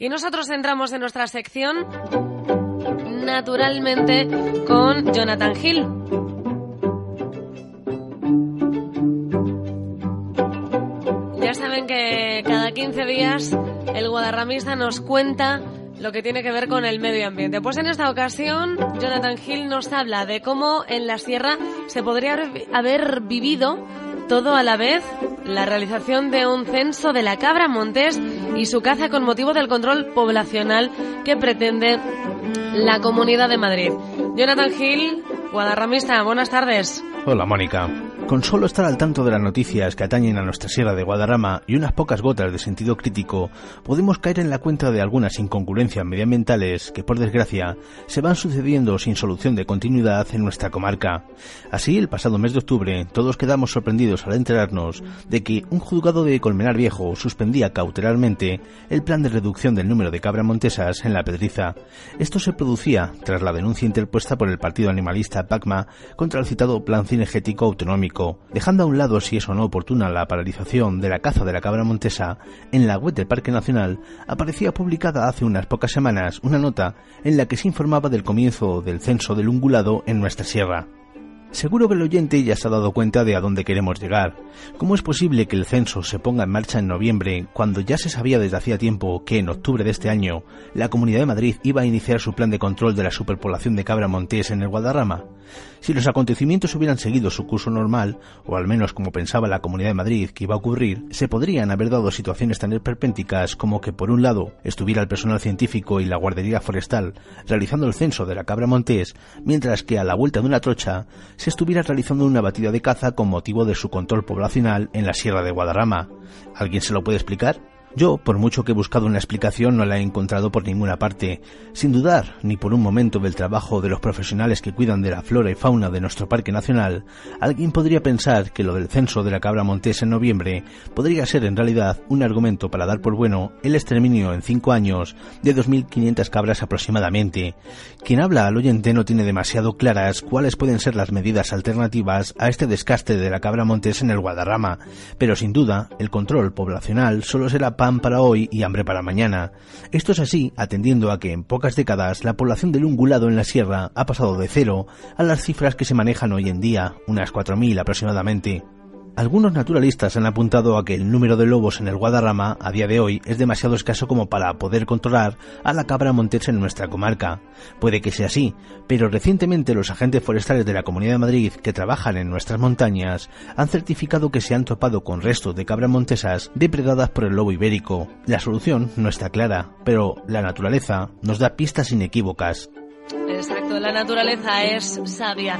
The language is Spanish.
Y nosotros entramos en nuestra sección naturalmente con Jonathan Hill. Ya saben que cada 15 días el guadarramista nos cuenta lo que tiene que ver con el medio ambiente. Pues en esta ocasión, Jonathan Hill nos habla de cómo en la sierra se podría haber vivido todo a la vez la realización de un censo de la cabra montés y su caza con motivo del control poblacional que pretende la Comunidad de Madrid. Jonathan Hill, guadarramista, buenas tardes. Hola, Mónica. Con solo estar al tanto de las noticias que atañen a nuestra sierra de Guadarrama y unas pocas gotas de sentido crítico, podemos caer en la cuenta de algunas incongruencias medioambientales que, por desgracia, se van sucediendo sin solución de continuidad en nuestra comarca. Así, el pasado mes de octubre, todos quedamos sorprendidos al enterarnos de que un juzgado de Colmenar Viejo suspendía cautelarmente el plan de reducción del número de cabras montesas en la Pedriza. Esto se producía tras la denuncia interpuesta por el partido animalista PACMA contra el citado plan cinegético autonómico dejando a un lado si es o no oportuna la paralización de la caza de la cabra montesa, en la web del Parque Nacional aparecía publicada hace unas pocas semanas una nota en la que se informaba del comienzo del censo del ungulado en nuestra sierra. Seguro que el oyente ya se ha dado cuenta de a dónde queremos llegar. ¿Cómo es posible que el censo se ponga en marcha en noviembre cuando ya se sabía desde hacía tiempo que en octubre de este año la Comunidad de Madrid iba a iniciar su plan de control de la superpoblación de cabra montés en el Guadarrama? Si los acontecimientos hubieran seguido su curso normal, o al menos como pensaba la Comunidad de Madrid que iba a ocurrir, se podrían haber dado situaciones tan esperpénticas como que por un lado estuviera el personal científico y la guardería forestal realizando el censo de la cabra montés, mientras que a la vuelta de una trocha se estuviera realizando una batida de caza con motivo de su control poblacional en la Sierra de Guadarrama. ¿Alguien se lo puede explicar? Yo, por mucho que he buscado una explicación, no la he encontrado por ninguna parte, sin dudar ni por un momento del trabajo de los profesionales que cuidan de la flora y fauna de nuestro parque nacional, alguien podría pensar que lo del censo de la cabra montés en noviembre podría ser en realidad un argumento para dar por bueno el exterminio en cinco años de 2.500 cabras aproximadamente. Quien habla al oyente no tiene demasiado claras cuáles pueden ser las medidas alternativas a este descaste de la cabra montés en el Guadarrama, pero sin duda el control poblacional solo será pan para hoy y hambre para mañana. Esto es así atendiendo a que en pocas décadas la población del ungulado en la sierra ha pasado de cero a las cifras que se manejan hoy en día, unas 4.000 aproximadamente. Algunos naturalistas han apuntado a que el número de lobos en el Guadarrama a día de hoy es demasiado escaso como para poder controlar a la cabra montés en nuestra comarca. Puede que sea así, pero recientemente los agentes forestales de la Comunidad de Madrid que trabajan en nuestras montañas han certificado que se han topado con restos de cabras montesas depredadas por el lobo ibérico. La solución no está clara, pero la naturaleza nos da pistas inequívocas. Exacto, la naturaleza es sabia.